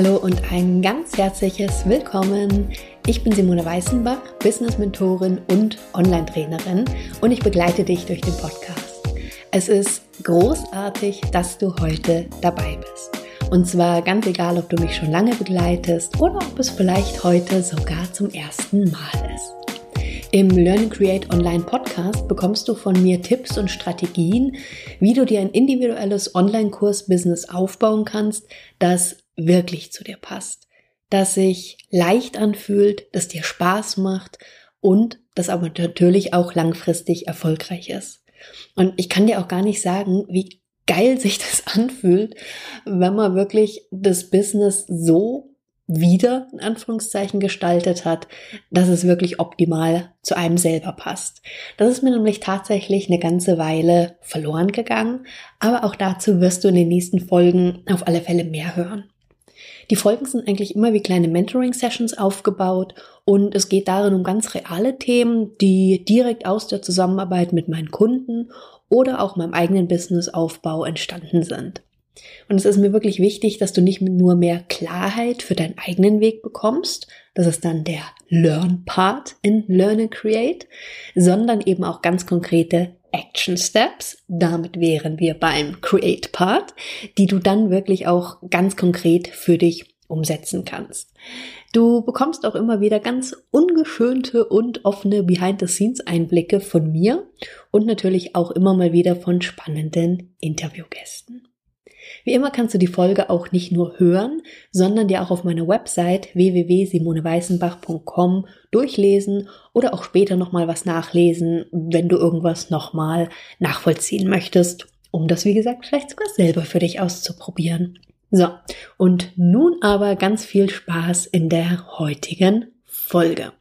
Hallo und ein ganz herzliches Willkommen. Ich bin Simone Weißenbach, Business-Mentorin und Online-Trainerin und ich begleite dich durch den Podcast. Es ist großartig, dass du heute dabei bist. Und zwar ganz egal, ob du mich schon lange begleitest oder ob es vielleicht heute sogar zum ersten Mal ist. Im Learn Create Online Podcast bekommst du von mir Tipps und Strategien, wie du dir ein individuelles Online-Kurs-Business aufbauen kannst, das wirklich zu dir passt, das sich leicht anfühlt, das dir Spaß macht und das aber natürlich auch langfristig erfolgreich ist. Und ich kann dir auch gar nicht sagen, wie geil sich das anfühlt, wenn man wirklich das Business so wieder, in Anführungszeichen, gestaltet hat, dass es wirklich optimal zu einem selber passt. Das ist mir nämlich tatsächlich eine ganze Weile verloren gegangen, aber auch dazu wirst du in den nächsten Folgen auf alle Fälle mehr hören. Die Folgen sind eigentlich immer wie kleine Mentoring-Sessions aufgebaut und es geht darin um ganz reale Themen, die direkt aus der Zusammenarbeit mit meinen Kunden oder auch meinem eigenen Businessaufbau entstanden sind. Und es ist mir wirklich wichtig, dass du nicht nur mehr Klarheit für deinen eigenen Weg bekommst, das ist dann der Learn-Part in Learn and Create, sondern eben auch ganz konkrete Action Steps, damit wären wir beim Create Part, die du dann wirklich auch ganz konkret für dich umsetzen kannst. Du bekommst auch immer wieder ganz ungeschönte und offene Behind-the-Scenes-Einblicke von mir und natürlich auch immer mal wieder von spannenden Interviewgästen. Wie immer kannst du die Folge auch nicht nur hören, sondern dir auch auf meiner Website www.simoneweißenbach.com durchlesen oder auch später nochmal was nachlesen, wenn du irgendwas nochmal nachvollziehen möchtest, um das, wie gesagt, vielleicht sogar selber für dich auszuprobieren. So, und nun aber ganz viel Spaß in der heutigen Folge.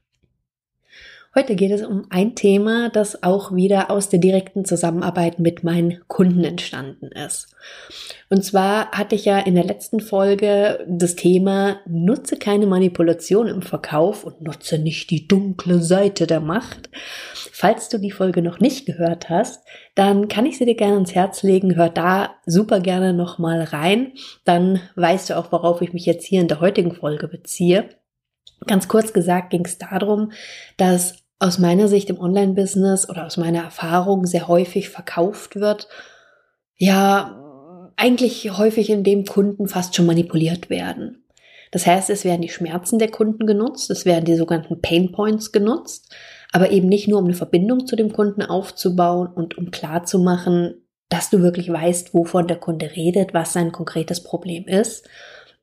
Heute geht es um ein Thema, das auch wieder aus der direkten Zusammenarbeit mit meinen Kunden entstanden ist. Und zwar hatte ich ja in der letzten Folge das Thema nutze keine Manipulation im Verkauf und nutze nicht die dunkle Seite der Macht. Falls du die Folge noch nicht gehört hast, dann kann ich sie dir gerne ans Herz legen. Hör da super gerne nochmal rein. Dann weißt du auch, worauf ich mich jetzt hier in der heutigen Folge beziehe. Ganz kurz gesagt ging es darum, dass aus meiner Sicht im Online-Business oder aus meiner Erfahrung sehr häufig verkauft wird, ja, eigentlich häufig in dem Kunden fast schon manipuliert werden. Das heißt, es werden die Schmerzen der Kunden genutzt, es werden die sogenannten Pain Points genutzt, aber eben nicht nur, um eine Verbindung zu dem Kunden aufzubauen und um klarzumachen, dass du wirklich weißt, wovon der Kunde redet, was sein konkretes Problem ist,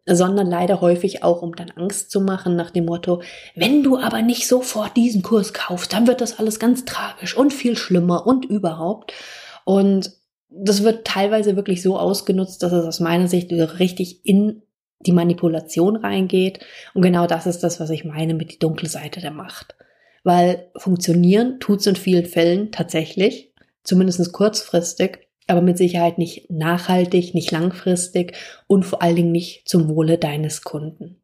sondern leider häufig auch, um dann Angst zu machen nach dem Motto, wenn du aber nicht sofort diesen Kurs kaufst, dann wird das alles ganz tragisch und viel schlimmer und überhaupt. Und das wird teilweise wirklich so ausgenutzt, dass es aus meiner Sicht richtig in die Manipulation reingeht. Und genau das ist das, was ich meine mit die dunkle Seite der Macht. Weil funktionieren tut's in vielen Fällen tatsächlich, zumindest kurzfristig, aber mit Sicherheit nicht nachhaltig, nicht langfristig und vor allen Dingen nicht zum Wohle deines Kunden.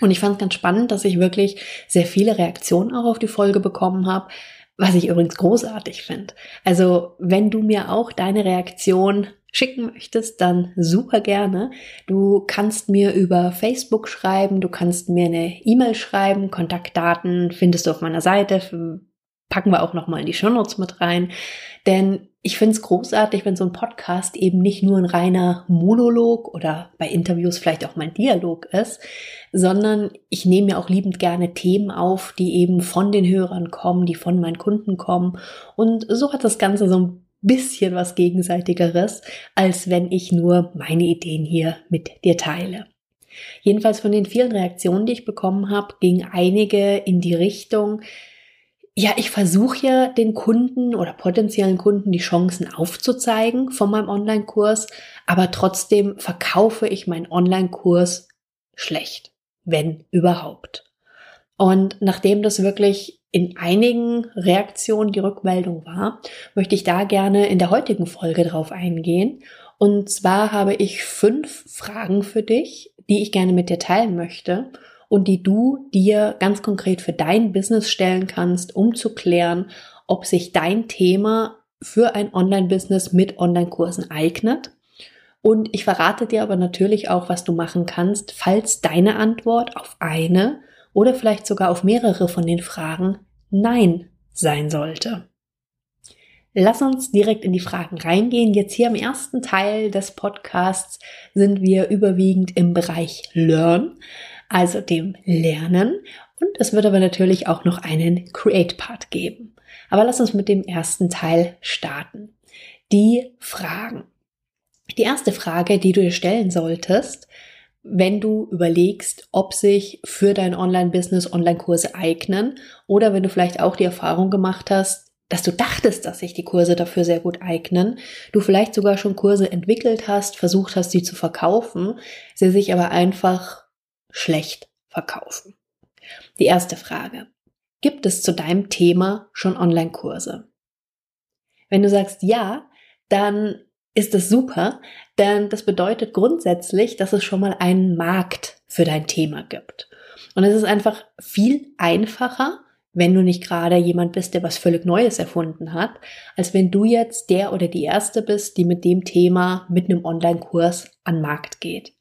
Und ich fand es ganz spannend, dass ich wirklich sehr viele Reaktionen auch auf die Folge bekommen habe, was ich übrigens großartig finde. Also wenn du mir auch deine Reaktion schicken möchtest, dann super gerne. Du kannst mir über Facebook schreiben, du kannst mir eine E-Mail schreiben, Kontaktdaten findest du auf meiner Seite, packen wir auch nochmal in die Shownotes mit rein. Denn ich finde es großartig, wenn so ein Podcast eben nicht nur ein reiner Monolog oder bei Interviews vielleicht auch mein Dialog ist, sondern ich nehme ja auch liebend gerne Themen auf, die eben von den Hörern kommen, die von meinen Kunden kommen. Und so hat das Ganze so ein bisschen was Gegenseitigeres, als wenn ich nur meine Ideen hier mit dir teile. Jedenfalls von den vielen Reaktionen, die ich bekommen habe, ging einige in die Richtung, ja, ich versuche ja den Kunden oder potenziellen Kunden die Chancen aufzuzeigen von meinem Online-Kurs, aber trotzdem verkaufe ich meinen Online-Kurs schlecht, wenn überhaupt. Und nachdem das wirklich in einigen Reaktionen die Rückmeldung war, möchte ich da gerne in der heutigen Folge drauf eingehen. Und zwar habe ich fünf Fragen für dich, die ich gerne mit dir teilen möchte und die du dir ganz konkret für dein Business stellen kannst, um zu klären, ob sich dein Thema für ein Online-Business mit Online-Kursen eignet Und ich verrate dir aber natürlich auch, was du machen kannst, falls deine Antwort auf eine oder vielleicht sogar auf mehrere von den Fragen Nein sein sollte. Lass uns direkt in die Fragen reingehen. Jetzt hier im ersten Teil des Podcasts sind wir überwiegend im Bereich Learn, also dem Lernen. Und es wird aber natürlich auch noch einen Create-Part geben. Aber lass uns mit dem ersten Teil starten. Die Fragen. Die erste Frage, die du dir stellen solltest, wenn du überlegst, ob sich für dein Online-Business Online-Kurse eignen oder wenn du vielleicht auch die Erfahrung gemacht hast, dass du dachtest, dass sich die Kurse dafür sehr gut eignen, du vielleicht sogar schon Kurse entwickelt hast, versucht hast, sie zu verkaufen, sie sich aber einfach schlecht verkaufen. Die erste Frage. Gibt es zu deinem Thema schon Online-Kurse? Wenn du sagst ja, dann ist das super, denn das bedeutet grundsätzlich, dass es schon mal einen Markt für dein Thema gibt. Und es ist einfach viel einfacher, wenn du nicht gerade jemand bist, der was völlig Neues erfunden hat, als wenn du jetzt der oder die Erste bist, die mit dem Thema mit einem Online-Kurs an Markt geht.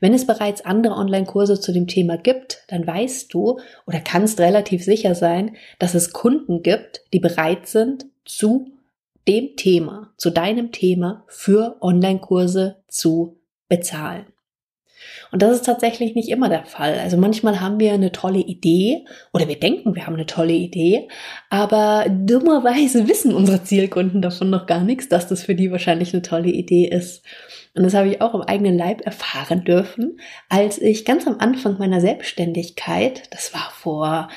Wenn es bereits andere Online-Kurse zu dem Thema gibt, dann weißt du oder kannst relativ sicher sein, dass es Kunden gibt, die bereit sind, zu dem Thema, zu deinem Thema für Online-Kurse zu bezahlen. Und das ist tatsächlich nicht immer der Fall. Also manchmal haben wir eine tolle Idee oder wir denken, wir haben eine tolle Idee, aber dummerweise wissen unsere Zielkunden davon noch gar nichts, dass das für die wahrscheinlich eine tolle Idee ist. Und das habe ich auch im eigenen Leib erfahren dürfen, als ich ganz am Anfang meiner Selbstständigkeit, das war vor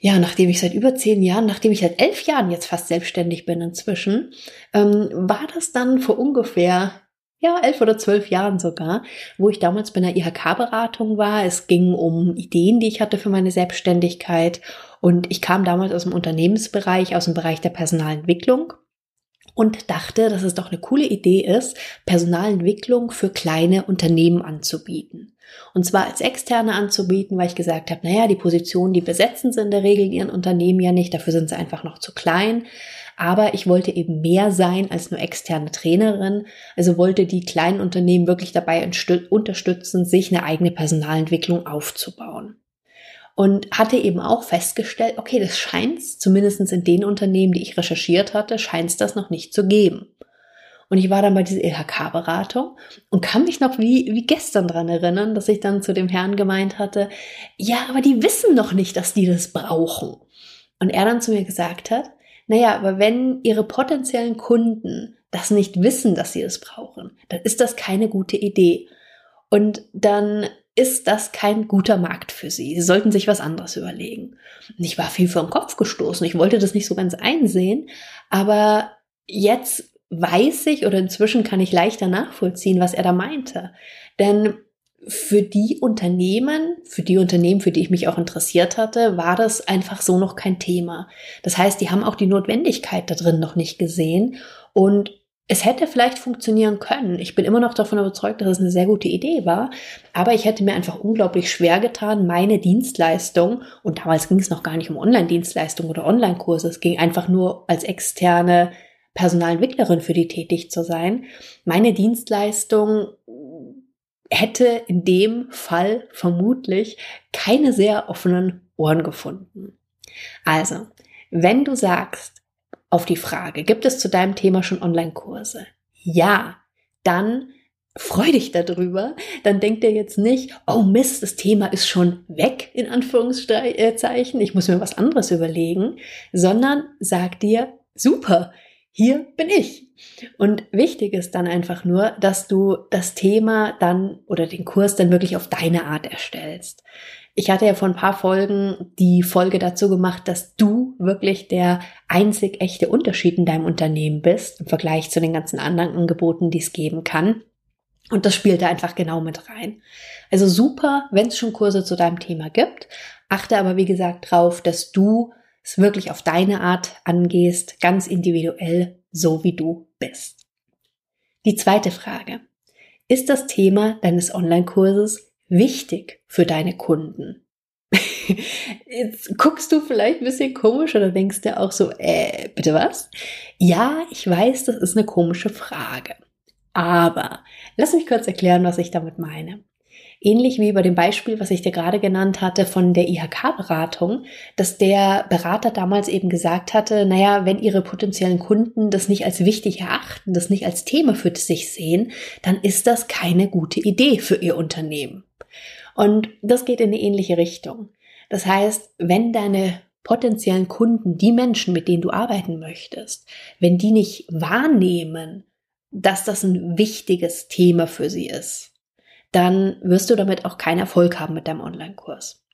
ja, nachdem ich seit über zehn Jahren, nachdem ich seit elf Jahren jetzt fast selbstständig bin inzwischen, ähm, war das dann vor ungefähr ja, elf oder zwölf Jahren sogar, wo ich damals bei einer IHK-Beratung war. Es ging um Ideen, die ich hatte für meine Selbstständigkeit. Und ich kam damals aus dem Unternehmensbereich, aus dem Bereich der Personalentwicklung und dachte, dass es doch eine coole Idee ist, Personalentwicklung für kleine Unternehmen anzubieten. Und zwar als externe anzubieten, weil ich gesagt habe, naja, die Positionen, die besetzen sie in der Regel in ihren Unternehmen ja nicht, dafür sind sie einfach noch zu klein. Aber ich wollte eben mehr sein als nur externe Trainerin. Also wollte die kleinen Unternehmen wirklich dabei unterstützen, sich eine eigene Personalentwicklung aufzubauen. Und hatte eben auch festgestellt, okay, das scheint zumindest in den Unternehmen, die ich recherchiert hatte, scheint es das noch nicht zu geben. Und ich war dann bei dieser EHK-Beratung und kann mich noch wie, wie gestern dran erinnern, dass ich dann zu dem Herrn gemeint hatte, ja, aber die wissen noch nicht, dass die das brauchen. Und er dann zu mir gesagt hat, naja, aber wenn Ihre potenziellen Kunden das nicht wissen, dass sie es brauchen, dann ist das keine gute Idee. Und dann ist das kein guter Markt für sie. Sie sollten sich was anderes überlegen. Und ich war viel den Kopf gestoßen. Ich wollte das nicht so ganz einsehen. Aber jetzt weiß ich oder inzwischen kann ich leichter nachvollziehen, was er da meinte. Denn für die Unternehmen, für die Unternehmen, für die ich mich auch interessiert hatte, war das einfach so noch kein Thema. Das heißt, die haben auch die Notwendigkeit da drin noch nicht gesehen und es hätte vielleicht funktionieren können. Ich bin immer noch davon überzeugt, dass es eine sehr gute Idee war, aber ich hätte mir einfach unglaublich schwer getan, meine Dienstleistung, und damals ging es noch gar nicht um Online-Dienstleistung oder Online-Kurse, es ging einfach nur als externe Personalentwicklerin für die tätig zu sein. Meine Dienstleistung hätte in dem Fall vermutlich keine sehr offenen Ohren gefunden. Also, wenn du sagst auf die Frage, gibt es zu deinem Thema schon Online-Kurse? Ja, dann freu dich darüber. Dann denkt er jetzt nicht, oh Mist, das Thema ist schon weg, in Anführungszeichen, ich muss mir was anderes überlegen, sondern sag dir, super, hier bin ich. Und wichtig ist dann einfach nur, dass du das Thema dann oder den Kurs dann wirklich auf deine Art erstellst. Ich hatte ja vor ein paar Folgen die Folge dazu gemacht, dass du wirklich der einzig echte Unterschied in deinem Unternehmen bist im Vergleich zu den ganzen anderen Angeboten, die es geben kann. Und das spielt da einfach genau mit rein. Also super, wenn es schon Kurse zu deinem Thema gibt. Achte aber, wie gesagt, drauf, dass du es wirklich auf deine Art angehst, ganz individuell, so wie du bist. Die zweite Frage. Ist das Thema deines Online-Kurses wichtig für deine Kunden? Jetzt guckst du vielleicht ein bisschen komisch oder denkst dir auch so, äh, bitte was? Ja, ich weiß, das ist eine komische Frage. Aber lass mich kurz erklären, was ich damit meine. Ähnlich wie bei dem Beispiel, was ich dir gerade genannt hatte von der IHK-Beratung, dass der Berater damals eben gesagt hatte, naja, wenn ihre potenziellen Kunden das nicht als wichtig erachten, das nicht als Thema für sich sehen, dann ist das keine gute Idee für ihr Unternehmen. Und das geht in eine ähnliche Richtung. Das heißt, wenn deine potenziellen Kunden, die Menschen, mit denen du arbeiten möchtest, wenn die nicht wahrnehmen, dass das ein wichtiges Thema für sie ist, dann wirst du damit auch keinen Erfolg haben mit deinem Online-Kurs.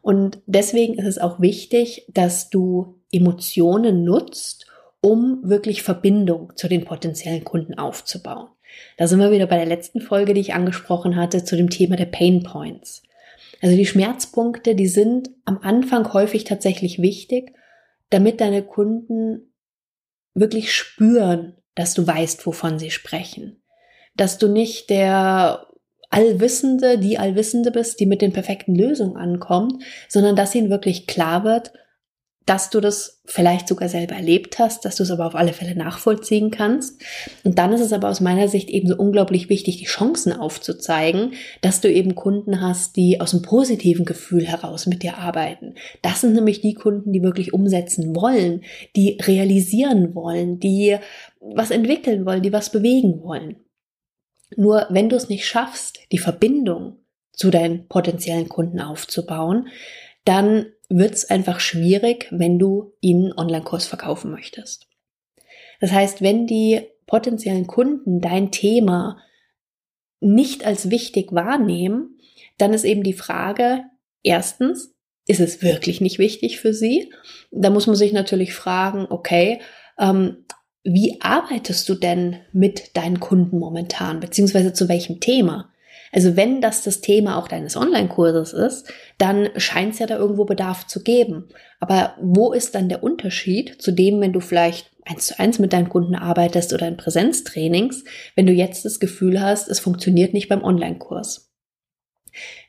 Und deswegen ist es auch wichtig, dass du Emotionen nutzt, um wirklich Verbindung zu den potenziellen Kunden aufzubauen. Da sind wir wieder bei der letzten Folge, die ich angesprochen hatte, zu dem Thema der Pain Points. Also die Schmerzpunkte, die sind am Anfang häufig tatsächlich wichtig, damit deine Kunden wirklich spüren, dass du weißt, wovon sie sprechen. Dass du nicht der Allwissende, die Allwissende bist, die mit den perfekten Lösungen ankommt, sondern dass ihnen wirklich klar wird, dass du das vielleicht sogar selber erlebt hast, dass du es aber auf alle Fälle nachvollziehen kannst. Und dann ist es aber aus meiner Sicht eben so unglaublich wichtig, die Chancen aufzuzeigen, dass du eben Kunden hast, die aus einem positiven Gefühl heraus mit dir arbeiten. Das sind nämlich die Kunden, die wirklich umsetzen wollen, die realisieren wollen, die was entwickeln wollen, die was bewegen wollen. Nur wenn du es nicht schaffst, die Verbindung zu deinen potenziellen Kunden aufzubauen, dann wird es einfach schwierig, wenn du ihnen Online-Kurs verkaufen möchtest. Das heißt, wenn die potenziellen Kunden dein Thema nicht als wichtig wahrnehmen, dann ist eben die Frage, erstens, ist es wirklich nicht wichtig für sie? Da muss man sich natürlich fragen, okay, ähm, wie arbeitest du denn mit deinen Kunden momentan, beziehungsweise zu welchem Thema? Also wenn das das Thema auch deines Online-Kurses ist, dann scheint es ja da irgendwo Bedarf zu geben. Aber wo ist dann der Unterschied zu dem, wenn du vielleicht eins zu eins mit deinen Kunden arbeitest oder in Präsenztrainings, wenn du jetzt das Gefühl hast, es funktioniert nicht beim Online-Kurs?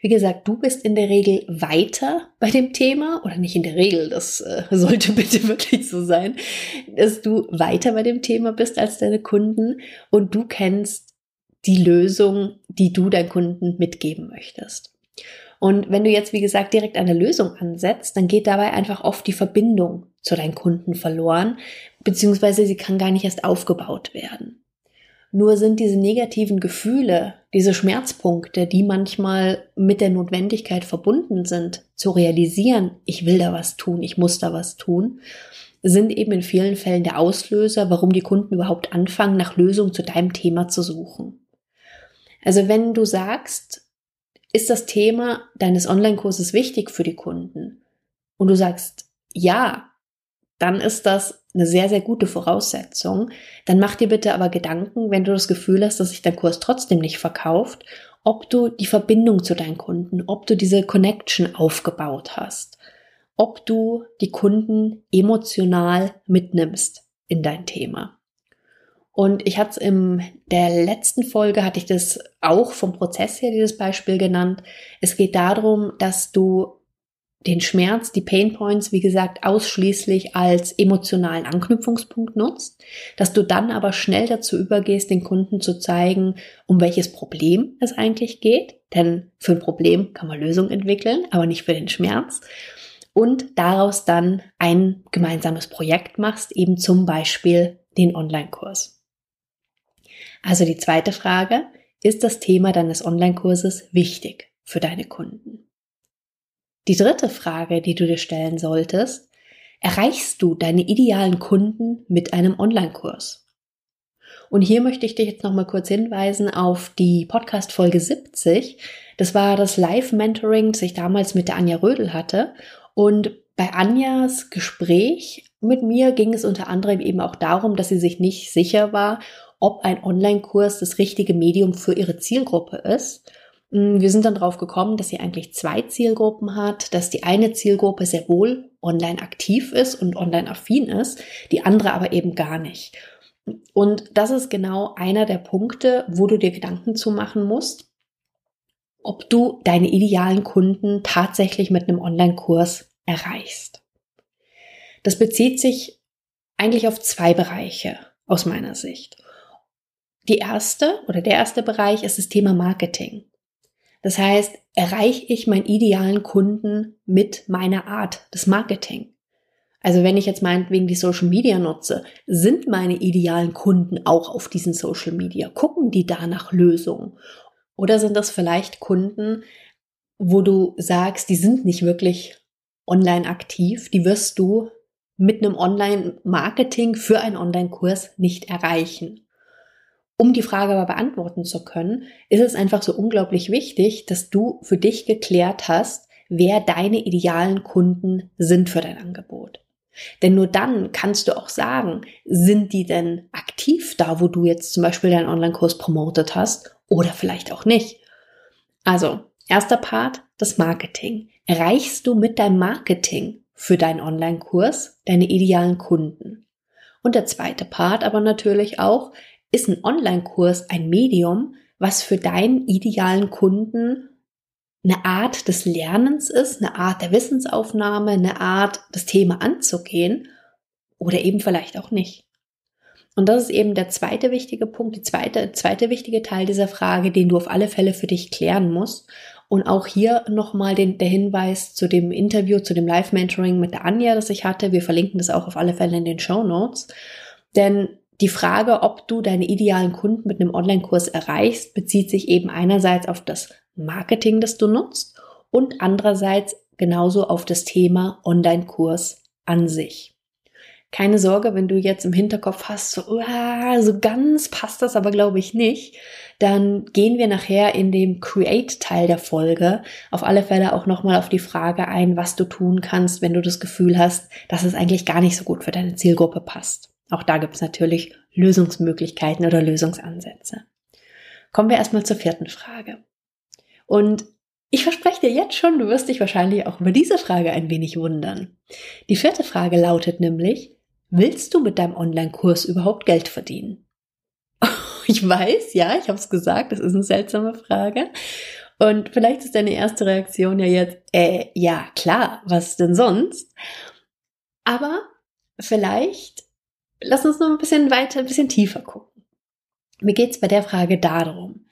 Wie gesagt, du bist in der Regel weiter bei dem Thema oder nicht in der Regel, das äh, sollte bitte wirklich so sein, dass du weiter bei dem Thema bist als deine Kunden und du kennst die Lösung, die du deinen Kunden mitgeben möchtest. Und wenn du jetzt, wie gesagt, direkt eine Lösung ansetzt, dann geht dabei einfach oft die Verbindung zu deinen Kunden verloren, beziehungsweise sie kann gar nicht erst aufgebaut werden. Nur sind diese negativen Gefühle, diese Schmerzpunkte, die manchmal mit der Notwendigkeit verbunden sind, zu realisieren, ich will da was tun, ich muss da was tun, sind eben in vielen Fällen der Auslöser, warum die Kunden überhaupt anfangen, nach Lösungen zu deinem Thema zu suchen. Also wenn du sagst, ist das Thema deines Online-Kurses wichtig für die Kunden? Und du sagst, ja, dann ist das eine sehr, sehr gute Voraussetzung. Dann mach dir bitte aber Gedanken, wenn du das Gefühl hast, dass sich dein Kurs trotzdem nicht verkauft, ob du die Verbindung zu deinen Kunden, ob du diese Connection aufgebaut hast, ob du die Kunden emotional mitnimmst in dein Thema. Und ich hatte es in der letzten Folge, hatte ich das auch vom Prozess her, dieses Beispiel genannt. Es geht darum, dass du den Schmerz, die Pain Points, wie gesagt, ausschließlich als emotionalen Anknüpfungspunkt nutzt, dass du dann aber schnell dazu übergehst, den Kunden zu zeigen, um welches Problem es eigentlich geht. Denn für ein Problem kann man Lösungen entwickeln, aber nicht für den Schmerz. Und daraus dann ein gemeinsames Projekt machst, eben zum Beispiel den Online-Kurs. Also die zweite Frage, ist das Thema deines Online-Kurses wichtig für deine Kunden? Die dritte Frage, die du dir stellen solltest, erreichst du deine idealen Kunden mit einem Online-Kurs? Und hier möchte ich dich jetzt nochmal kurz hinweisen auf die Podcast Folge 70. Das war das Live-Mentoring, das ich damals mit der Anja Rödel hatte. Und bei Anjas Gespräch mit mir ging es unter anderem eben auch darum, dass sie sich nicht sicher war, ob ein Online-Kurs das richtige Medium für ihre Zielgruppe ist. Mm, wir sind dann drauf gekommen, dass sie eigentlich zwei Zielgruppen hat, dass die eine Zielgruppe sehr wohl online aktiv ist und online affin ist, die andere aber eben gar nicht. Und das ist genau einer der Punkte, wo du dir Gedanken zu machen musst, ob du deine idealen Kunden tatsächlich mit einem Online-Kurs erreichst. Das bezieht sich eigentlich auf zwei Bereiche aus meiner Sicht. die erste oder der erste Bereich ist das Thema Marketing. Das heißt, erreiche ich meinen idealen Kunden mit meiner Art des Marketing? Also wenn ich jetzt meinetwegen die Social Media nutze, sind meine idealen Kunden auch auf diesen Social Media? Gucken die da nach Lösungen? Oder sind das vielleicht Kunden, wo du sagst, die sind nicht wirklich online aktiv, die wirst du mit einem Online-Marketing für einen Online-Kurs nicht erreichen. Um die Frage aber beantworten zu können, ist es einfach so unglaublich wichtig, dass du für dich geklärt hast, wer deine idealen Kunden sind für dein Angebot. Denn nur dann kannst du auch sagen, sind die denn aktiv da, wo du jetzt zum Beispiel deinen Online-Kurs promotet hast oder vielleicht auch nicht. Also, erster Part, das Marketing. Erreichst du mit deinem Marketing für deinen Online-Kurs deine idealen Kunden? Und der zweite Part aber natürlich auch, ist ein Online-Kurs ein Medium, was für deinen idealen Kunden eine Art des Lernens ist, eine Art der Wissensaufnahme, eine Art, das Thema anzugehen oder eben vielleicht auch nicht. Und das ist eben der zweite wichtige Punkt, die zweite, zweite wichtige Teil dieser Frage, den du auf alle Fälle für dich klären musst. Und auch hier nochmal der Hinweis zu dem Interview, zu dem Live-Mentoring mit der Anja, das ich hatte. Wir verlinken das auch auf alle Fälle in den Show Notes. Denn die Frage, ob du deine idealen Kunden mit einem Online-Kurs erreichst, bezieht sich eben einerseits auf das Marketing, das du nutzt und andererseits genauso auf das Thema Online-Kurs an sich. Keine Sorge, wenn du jetzt im Hinterkopf hast, so, uh, so ganz passt das aber glaube ich nicht, dann gehen wir nachher in dem Create-Teil der Folge auf alle Fälle auch nochmal auf die Frage ein, was du tun kannst, wenn du das Gefühl hast, dass es eigentlich gar nicht so gut für deine Zielgruppe passt. Auch da gibt es natürlich Lösungsmöglichkeiten oder Lösungsansätze. Kommen wir erstmal zur vierten Frage. Und ich verspreche dir jetzt schon, du wirst dich wahrscheinlich auch über diese Frage ein wenig wundern. Die vierte Frage lautet nämlich, willst du mit deinem Online-Kurs überhaupt Geld verdienen? Ich weiß, ja, ich habe es gesagt, das ist eine seltsame Frage. Und vielleicht ist deine erste Reaktion ja jetzt, äh, ja, klar, was denn sonst? Aber vielleicht lass uns noch ein bisschen weiter, ein bisschen tiefer gucken. Mir geht es bei der Frage darum,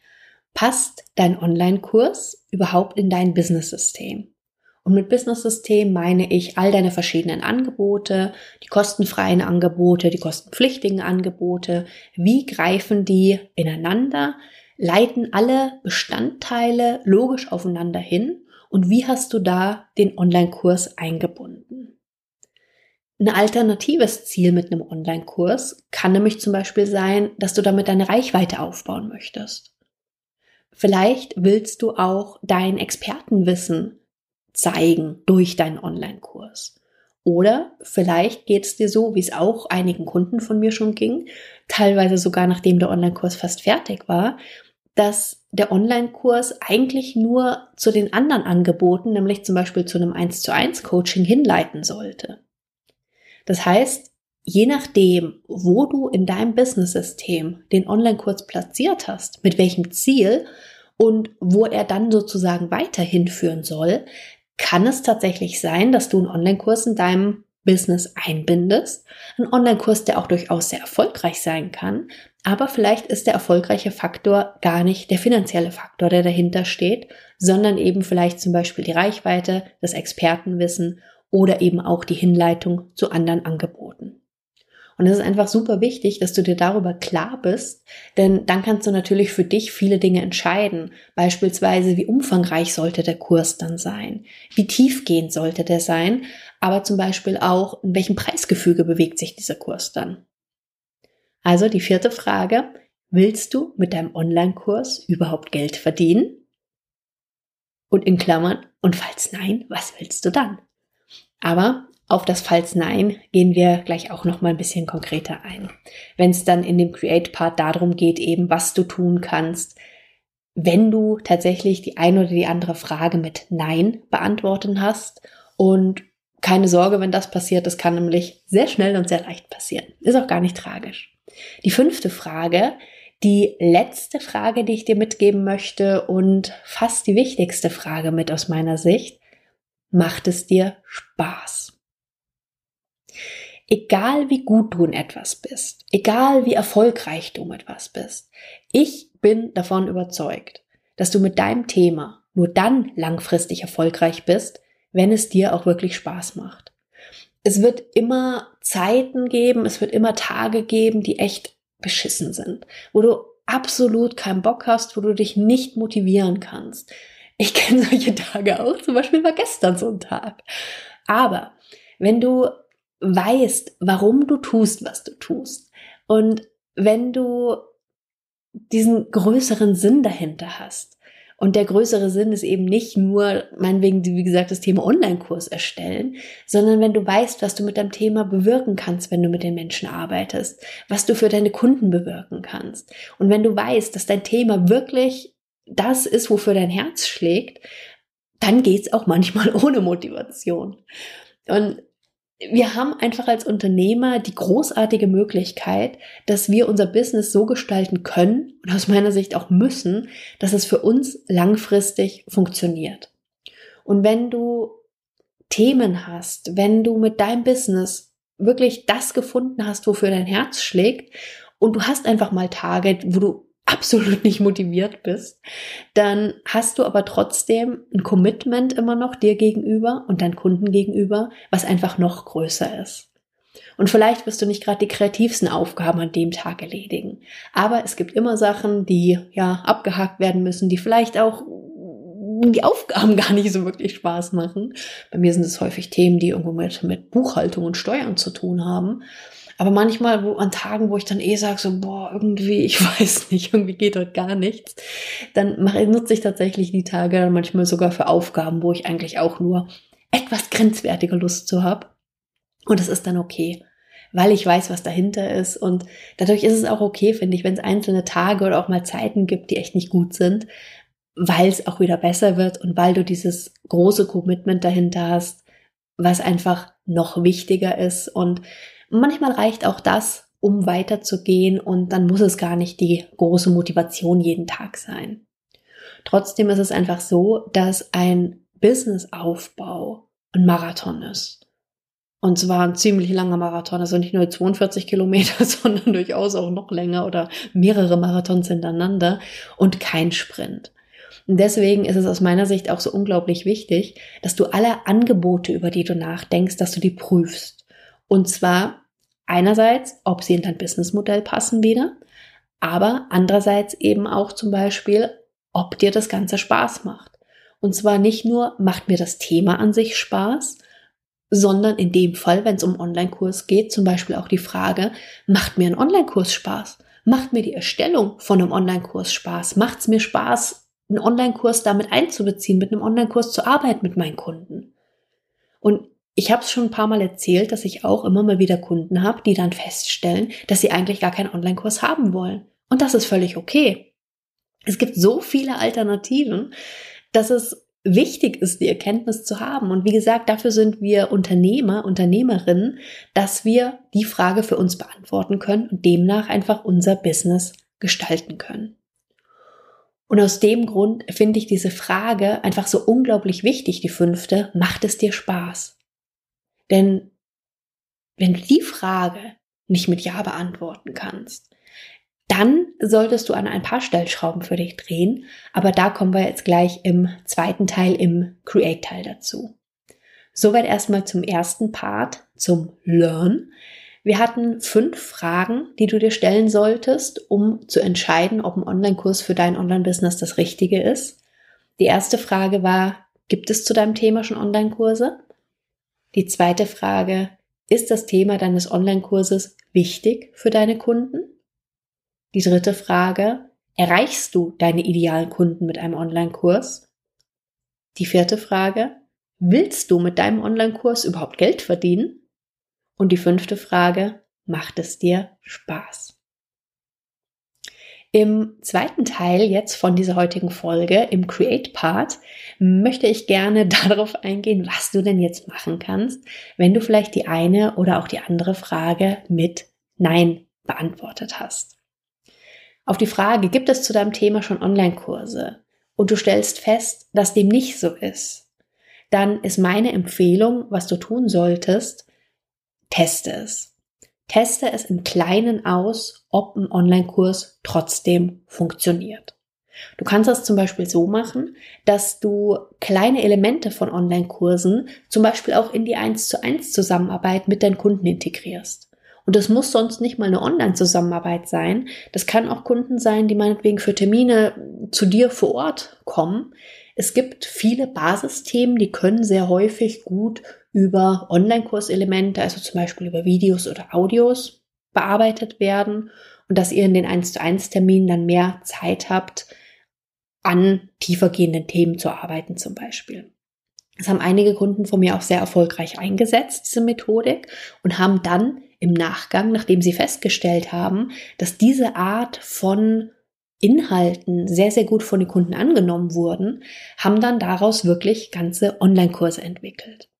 passt dein Online-Kurs überhaupt in dein Business-System? Und mit Business-System meine ich all deine verschiedenen Angebote, die kostenfreien Angebote, die kostenpflichtigen Angebote. Wie greifen die ineinander? Leiten alle Bestandteile logisch aufeinander hin? Und wie hast du da den Online-Kurs eingebunden? Ein alternatives Ziel mit einem Online-Kurs kann nämlich zum Beispiel sein, dass du damit deine Reichweite aufbauen möchtest. Vielleicht willst du auch dein Expertenwissen zeigen durch deinen Online-Kurs. Oder vielleicht geht es dir so, wie es auch einigen Kunden von mir schon ging, teilweise sogar nachdem der Online-Kurs fast fertig war, dass der Online-Kurs eigentlich nur zu den anderen Angeboten, nämlich zum Beispiel zu einem 1 zu 1 Coaching hinleiten sollte. Das heißt, je nachdem, wo du in deinem Business-System den Online-Kurs platziert hast, mit welchem Ziel und wo er dann sozusagen weiterhin führen soll, kann es tatsächlich sein, dass du einen Online-Kurs in deinem Business einbindest. Ein Online-Kurs, der auch durchaus sehr erfolgreich sein kann, aber vielleicht ist der erfolgreiche Faktor gar nicht der finanzielle Faktor, der dahinter steht, sondern eben vielleicht zum Beispiel die Reichweite, das Expertenwissen oder eben auch die Hinleitung zu anderen Angeboten. Und es ist einfach super wichtig, dass du dir darüber klar bist, denn dann kannst du natürlich für dich viele Dinge entscheiden. Beispielsweise, wie umfangreich sollte der Kurs dann sein? Wie tiefgehend sollte der sein? Aber zum Beispiel auch, in welchem Preisgefüge bewegt sich dieser Kurs dann? Also die vierte Frage, willst du mit deinem Online-Kurs überhaupt Geld verdienen? Und in Klammern, und falls nein, was willst du dann? Aber auf das Falls Nein gehen wir gleich auch noch mal ein bisschen konkreter ein. Wenn es dann in dem Create-Part darum geht, eben was du tun kannst, wenn du tatsächlich die eine oder die andere Frage mit Nein beantworten hast. Und keine Sorge, wenn das passiert, das kann nämlich sehr schnell und sehr leicht passieren. Ist auch gar nicht tragisch. Die fünfte Frage, die letzte Frage, die ich dir mitgeben möchte und fast die wichtigste Frage mit aus meiner Sicht, macht es dir Spaß? egal wie gut du in etwas bist, egal wie erfolgreich du mit etwas bist, ich bin davon überzeugt, dass du mit deinem Thema nur dann langfristig erfolgreich bist, wenn es dir auch wirklich Spaß macht. Es wird immer Zeiten geben, es wird immer Tage geben, die echt beschissen sind, wo du absolut keinen Bock hast, wo du dich nicht motivieren kannst. Ich kenne solche Tage auch, zum Beispiel war gestern so ein Tag. Aber wenn du weißt, warum du tust, was du tust, und wenn du diesen größeren Sinn dahinter hast, und der größere Sinn ist eben nicht nur, meinetwegen, wie gesagt, das Thema Online-Kurs erstellen, sondern wenn du weißt, was du mit deinem Thema bewirken kannst, wenn du mit den Menschen arbeitest, was du für deine Kunden bewirken kannst. Und wenn du weißt, dass dein Thema wirklich das ist, wofür dein Herz schlägt, dann geht's auch manchmal ohne Motivation. Und wir haben einfach als Unternehmer die großartige Möglichkeit, dass wir unser Business so gestalten können und aus meiner Sicht auch müssen, dass es für uns langfristig funktioniert. Und wenn du Themen hast, wenn du mit deinem Business wirklich das gefunden hast, wofür dein Herz schlägt und du hast einfach mal Tage, wo du absolut nicht motiviert bist, dann hast du aber trotzdem ein Commitment immer noch dir gegenüber und deinen Kunden gegenüber, was einfach noch größer ist. Und vielleicht wirst du nicht gerade die kreativsten Aufgaben an dem Tag erledigen. Aber es gibt immer Sachen, die ja abgehakt werden müssen, die vielleicht auch die Aufgaben gar nicht so wirklich Spaß machen. Bei mir sind es häufig Themen, die irgendwo mit, mit Buchhaltung und Steuern zu tun haben. Aber manchmal wo, an Tagen, wo ich dann eh sage, so, boah, irgendwie, ich weiß nicht, irgendwie geht dort gar nichts, dann mache, nutze ich tatsächlich die Tage manchmal sogar für Aufgaben, wo ich eigentlich auch nur etwas grenzwertige Lust zu habe. Und es ist dann okay, weil ich weiß, was dahinter ist. Und dadurch ist es auch okay, finde ich, wenn es einzelne Tage oder auch mal Zeiten gibt, die echt nicht gut sind, weil es auch wieder besser wird und weil du dieses große Commitment dahinter hast, was einfach noch wichtiger ist. Und Manchmal reicht auch das, um weiterzugehen und dann muss es gar nicht die große Motivation jeden Tag sein. Trotzdem ist es einfach so, dass ein Businessaufbau ein Marathon ist. Und zwar ein ziemlich langer Marathon, also nicht nur 42 Kilometer, sondern durchaus auch noch länger oder mehrere Marathons hintereinander und kein Sprint. Und deswegen ist es aus meiner Sicht auch so unglaublich wichtig, dass du alle Angebote, über die du nachdenkst, dass du die prüfst. Und zwar einerseits, ob sie in dein Businessmodell passen wieder, aber andererseits eben auch zum Beispiel, ob dir das Ganze Spaß macht. Und zwar nicht nur, macht mir das Thema an sich Spaß, sondern in dem Fall, wenn es um Online-Kurs geht, zum Beispiel auch die Frage, macht mir ein Online-Kurs Spaß? Macht mir die Erstellung von einem Online-Kurs Spaß? Macht es mir Spaß, einen Online-Kurs damit einzubeziehen, mit einem Online-Kurs zu arbeiten mit meinen Kunden? Und ich habe es schon ein paar Mal erzählt, dass ich auch immer mal wieder Kunden habe, die dann feststellen, dass sie eigentlich gar keinen Online-Kurs haben wollen. Und das ist völlig okay. Es gibt so viele Alternativen, dass es wichtig ist, die Erkenntnis zu haben. Und wie gesagt, dafür sind wir Unternehmer, Unternehmerinnen, dass wir die Frage für uns beantworten können und demnach einfach unser Business gestalten können. Und aus dem Grund finde ich diese Frage einfach so unglaublich wichtig, die fünfte, macht es dir Spaß? Denn wenn du die Frage nicht mit Ja beantworten kannst, dann solltest du an ein paar Stellschrauben für dich drehen. Aber da kommen wir jetzt gleich im zweiten Teil, im Create-Teil dazu. Soweit erstmal zum ersten Part, zum Learn. Wir hatten fünf Fragen, die du dir stellen solltest, um zu entscheiden, ob ein Online-Kurs für dein Online-Business das Richtige ist. Die erste Frage war, gibt es zu deinem Thema schon Online-Kurse? Die zweite Frage, ist das Thema deines Online-Kurses wichtig für deine Kunden? Die dritte Frage, erreichst du deine idealen Kunden mit einem Online-Kurs? Die vierte Frage, willst du mit deinem Online-Kurs überhaupt Geld verdienen? Und die fünfte Frage, macht es dir Spaß? Im zweiten Teil jetzt von dieser heutigen Folge, im Create Part, möchte ich gerne darauf eingehen, was du denn jetzt machen kannst, wenn du vielleicht die eine oder auch die andere Frage mit Nein beantwortet hast. Auf die Frage, gibt es zu deinem Thema schon Online-Kurse und du stellst fest, dass dem nicht so ist, dann ist meine Empfehlung, was du tun solltest, teste es. Teste es im Kleinen aus, ob ein Online-Kurs trotzdem funktioniert. Du kannst das zum Beispiel so machen, dass du kleine Elemente von Online-Kursen zum Beispiel auch in die 1 zu 1 Zusammenarbeit mit deinen Kunden integrierst. Und das muss sonst nicht mal eine Online-Zusammenarbeit sein. Das kann auch Kunden sein, die meinetwegen für Termine zu dir vor Ort kommen. Es gibt viele Basisthemen, die können sehr häufig gut über Online-Kurselemente, also zum Beispiel über Videos oder Audios bearbeitet werden und dass ihr in den 1 zu 1 Terminen dann mehr Zeit habt, an tiefergehenden Themen zu arbeiten zum Beispiel. Das haben einige Kunden von mir auch sehr erfolgreich eingesetzt, diese Methodik, und haben dann im Nachgang, nachdem sie festgestellt haben, dass diese Art von Inhalten sehr, sehr gut von den Kunden angenommen wurden, haben dann daraus wirklich ganze Online-Kurse entwickelt.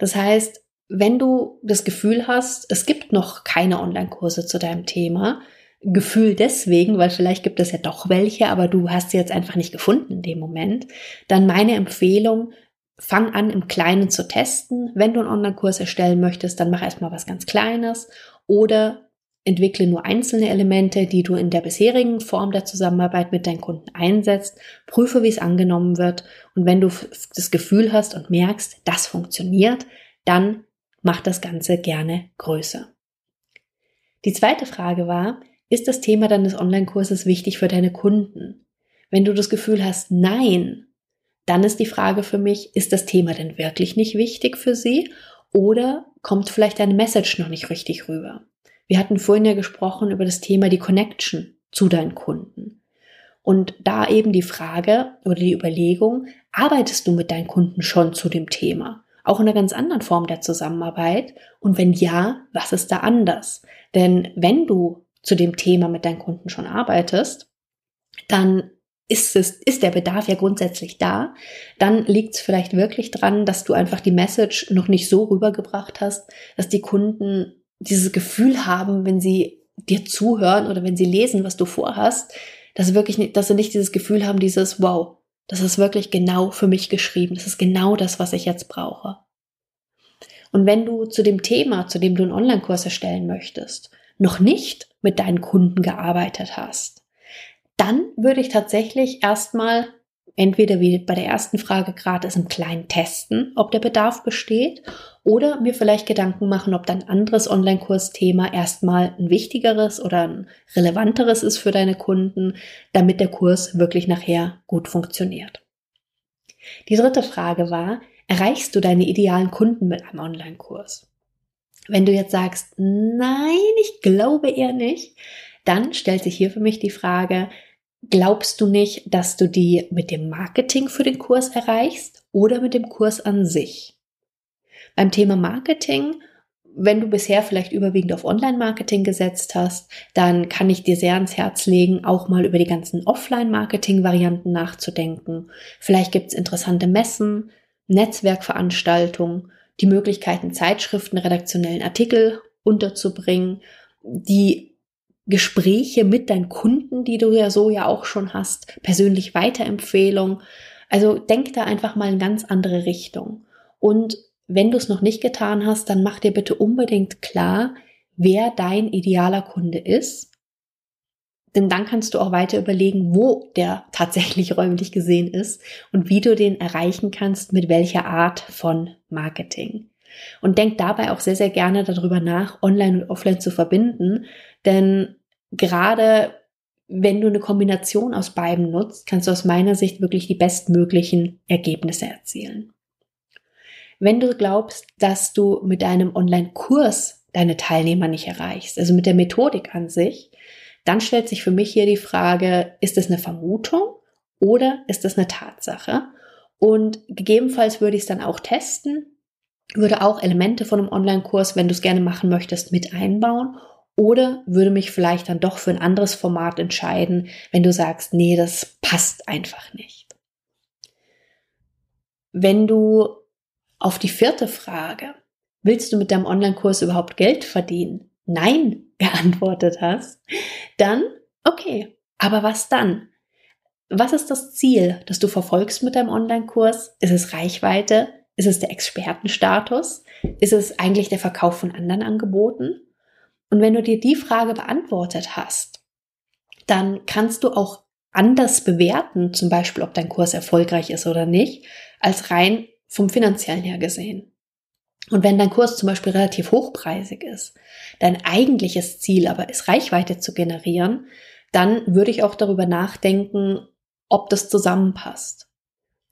Das heißt, wenn du das Gefühl hast, es gibt noch keine Online-Kurse zu deinem Thema, Gefühl deswegen, weil vielleicht gibt es ja doch welche, aber du hast sie jetzt einfach nicht gefunden in dem Moment, dann meine Empfehlung, fang an im Kleinen zu testen. Wenn du einen Online-Kurs erstellen möchtest, dann mach erstmal was ganz Kleines oder entwickle nur einzelne Elemente, die du in der bisherigen Form der Zusammenarbeit mit deinen Kunden einsetzt. Prüfe, wie es angenommen wird. Und wenn du das Gefühl hast und merkst, das funktioniert, dann mach das Ganze gerne größer. Die zweite Frage war, ist das Thema deines Online-Kurses wichtig für deine Kunden? Wenn du das Gefühl hast, nein, dann ist die Frage für mich, ist das Thema denn wirklich nicht wichtig für sie oder kommt vielleicht deine Message noch nicht richtig rüber? Wir hatten vorhin ja gesprochen über das Thema die Connection zu deinen Kunden. Und da eben die Frage oder die Überlegung, arbeitest du mit deinen Kunden schon zu dem Thema? Auch in einer ganz anderen Form der Zusammenarbeit? Und wenn ja, was ist da anders? Denn wenn du zu dem Thema mit deinen Kunden schon arbeitest, dann ist es, ist der Bedarf ja grundsätzlich da, dann liegt es vielleicht wirklich dran, dass du einfach die Message noch nicht so rübergebracht hast, dass die Kunden dieses Gefühl haben, wenn sie dir zuhören oder wenn sie lesen, was du vorhast, dass sie wirklich nicht, dass sie nicht dieses Gefühl haben, dieses Wow, das ist wirklich genau für mich geschrieben, das ist genau das, was ich jetzt brauche. Und wenn du zu dem Thema, zu dem du einen Online-Kurs erstellen möchtest, noch nicht mit deinen Kunden gearbeitet hast, dann würde ich tatsächlich erstmal entweder wie bei der ersten Frage gerade es im Kleinen testen, ob der Bedarf besteht, oder mir vielleicht Gedanken machen, ob dein anderes Online-Kursthema erstmal ein wichtigeres oder ein relevanteres ist für deine Kunden, damit der Kurs wirklich nachher gut funktioniert. Die dritte Frage war, erreichst du deine idealen Kunden mit einem Online-Kurs? Wenn du jetzt sagst, nein, ich glaube eher nicht, dann stellt sich hier für mich die Frage, glaubst du nicht, dass du die mit dem Marketing für den Kurs erreichst oder mit dem Kurs an sich? Beim Thema Marketing, wenn du bisher vielleicht überwiegend auf Online-Marketing gesetzt hast, dann kann ich dir sehr ans Herz legen, auch mal über die ganzen Offline-Marketing-Varianten nachzudenken. Vielleicht gibt es interessante Messen, Netzwerkveranstaltungen die Möglichkeiten, Zeitschriften, redaktionellen Artikel unterzubringen, die Gespräche mit deinen Kunden, die du ja so ja auch schon hast, persönlich Weiterempfehlung. Also denk da einfach mal in ganz andere Richtung. Und wenn du es noch nicht getan hast, dann mach dir bitte unbedingt klar, wer dein idealer Kunde ist denn dann kannst du auch weiter überlegen, wo der tatsächlich räumlich gesehen ist und wie du den erreichen kannst, mit welcher Art von Marketing. Und denk dabei auch sehr, sehr gerne darüber nach, online und offline zu verbinden, denn gerade wenn du eine Kombination aus beiden nutzt, kannst du aus meiner Sicht wirklich die bestmöglichen Ergebnisse erzielen. Wenn du glaubst, dass du mit deinem Online-Kurs deine Teilnehmer nicht erreichst, also mit der Methodik an sich, dann stellt sich für mich hier die Frage, ist es eine Vermutung oder ist es eine Tatsache? Und gegebenenfalls würde ich es dann auch testen, würde auch Elemente von einem Online-Kurs, wenn du es gerne machen möchtest, mit einbauen oder würde mich vielleicht dann doch für ein anderes Format entscheiden, wenn du sagst, nee, das passt einfach nicht. Wenn du auf die vierte Frage, willst du mit deinem Online-Kurs überhaupt Geld verdienen? Nein, geantwortet hast, dann okay. Aber was dann? Was ist das Ziel, das du verfolgst mit deinem Online-Kurs? Ist es Reichweite? Ist es der Expertenstatus? Ist es eigentlich der Verkauf von anderen Angeboten? Und wenn du dir die Frage beantwortet hast, dann kannst du auch anders bewerten, zum Beispiel, ob dein Kurs erfolgreich ist oder nicht, als rein vom finanziellen her gesehen. Und wenn dein Kurs zum Beispiel relativ hochpreisig ist, dein eigentliches Ziel aber ist, Reichweite zu generieren, dann würde ich auch darüber nachdenken, ob das zusammenpasst.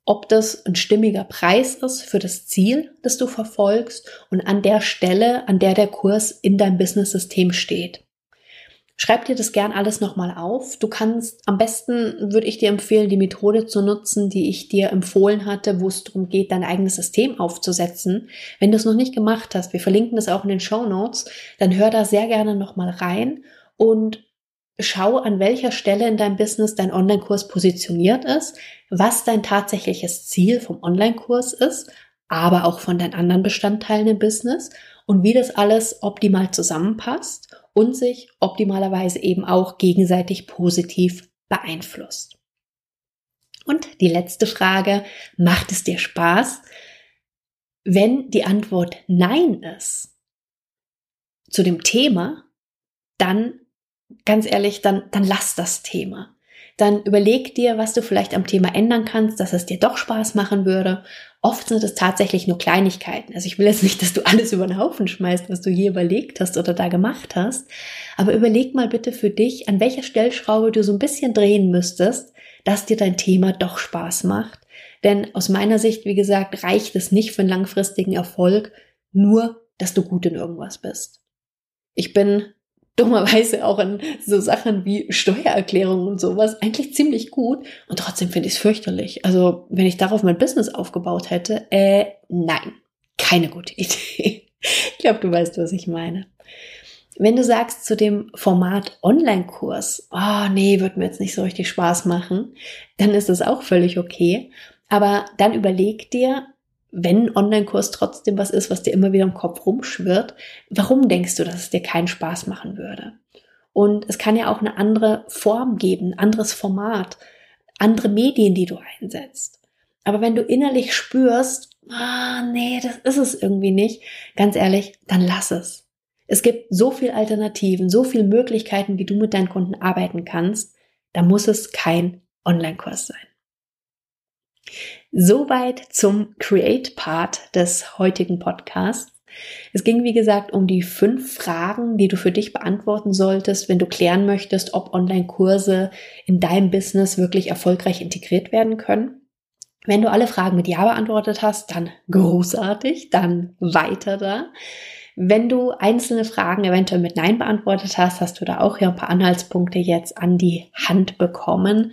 Ob das ein stimmiger Preis ist für das Ziel, das du verfolgst und an der Stelle, an der der Kurs in deinem Business-System steht. Schreib dir das gern alles nochmal auf. Du kannst, am besten würde ich dir empfehlen, die Methode zu nutzen, die ich dir empfohlen hatte, wo es darum geht, dein eigenes System aufzusetzen. Wenn du es noch nicht gemacht hast, wir verlinken das auch in den Show Notes, dann hör da sehr gerne nochmal rein und schau, an welcher Stelle in deinem Business dein Online-Kurs positioniert ist, was dein tatsächliches Ziel vom Online-Kurs ist, aber auch von deinen anderen Bestandteilen im Business und wie das alles optimal zusammenpasst und sich optimalerweise eben auch gegenseitig positiv beeinflusst. Und die letzte Frage, macht es dir Spaß? Wenn die Antwort Nein ist zu dem Thema, dann, ganz ehrlich, dann, dann lass das Thema dann überleg dir, was du vielleicht am Thema ändern kannst, dass es dir doch Spaß machen würde. Oft sind es tatsächlich nur Kleinigkeiten. Also ich will jetzt nicht, dass du alles über den Haufen schmeißt, was du hier überlegt hast oder da gemacht hast. Aber überleg mal bitte für dich, an welcher Stellschraube du so ein bisschen drehen müsstest, dass dir dein Thema doch Spaß macht. Denn aus meiner Sicht, wie gesagt, reicht es nicht für einen langfristigen Erfolg, nur, dass du gut in irgendwas bist. Ich bin dummerweise auch in so Sachen wie Steuererklärungen und sowas eigentlich ziemlich gut und trotzdem finde ich es fürchterlich. Also wenn ich darauf mein Business aufgebaut hätte, äh, nein, keine gute Idee. ich glaube, du weißt, was ich meine. Wenn du sagst zu dem Format Online-Kurs, oh nee, wird mir jetzt nicht so richtig Spaß machen, dann ist das auch völlig okay. Aber dann überleg dir, wenn Online-Kurs trotzdem was ist, was dir immer wieder im Kopf rumschwirrt, warum denkst du, dass es dir keinen Spaß machen würde? Und es kann ja auch eine andere Form geben, anderes Format, andere Medien, die du einsetzt. Aber wenn du innerlich spürst, ah, nee, das ist es irgendwie nicht, ganz ehrlich, dann lass es. Es gibt so viele Alternativen, so viele Möglichkeiten, wie du mit deinen Kunden arbeiten kannst. Da muss es kein Online-Kurs sein. Soweit zum Create-Part des heutigen Podcasts. Es ging, wie gesagt, um die fünf Fragen, die du für dich beantworten solltest, wenn du klären möchtest, ob Online-Kurse in deinem Business wirklich erfolgreich integriert werden können. Wenn du alle Fragen mit Ja beantwortet hast, dann großartig, dann weiter da. Wenn du einzelne Fragen eventuell mit Nein beantwortet hast, hast du da auch hier ein paar Anhaltspunkte jetzt an die Hand bekommen,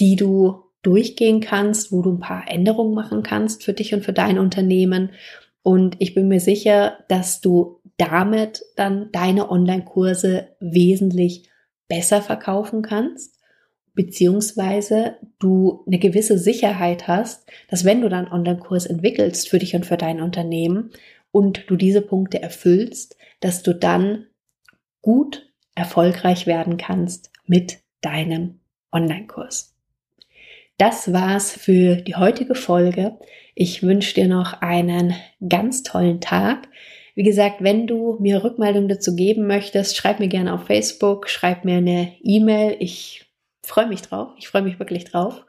die du durchgehen kannst, wo du ein paar Änderungen machen kannst für dich und für dein Unternehmen. Und ich bin mir sicher, dass du damit dann deine Online-Kurse wesentlich besser verkaufen kannst, beziehungsweise du eine gewisse Sicherheit hast, dass wenn du dann Online-Kurs entwickelst für dich und für dein Unternehmen und du diese Punkte erfüllst, dass du dann gut erfolgreich werden kannst mit deinem Online-Kurs. Das war's für die heutige Folge. Ich wünsche dir noch einen ganz tollen Tag. Wie gesagt, wenn du mir Rückmeldung dazu geben möchtest, schreib mir gerne auf Facebook, schreib mir eine E-Mail. Ich freue mich drauf. Ich freue mich wirklich drauf.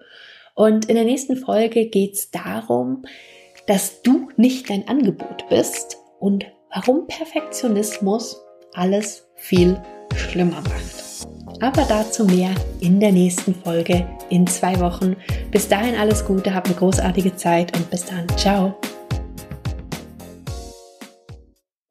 Und in der nächsten Folge geht's darum, dass du nicht dein Angebot bist und warum Perfektionismus alles viel schlimmer macht. Aber dazu mehr in der nächsten Folge in zwei Wochen. Bis dahin alles Gute, hab eine großartige Zeit und bis dann. Ciao.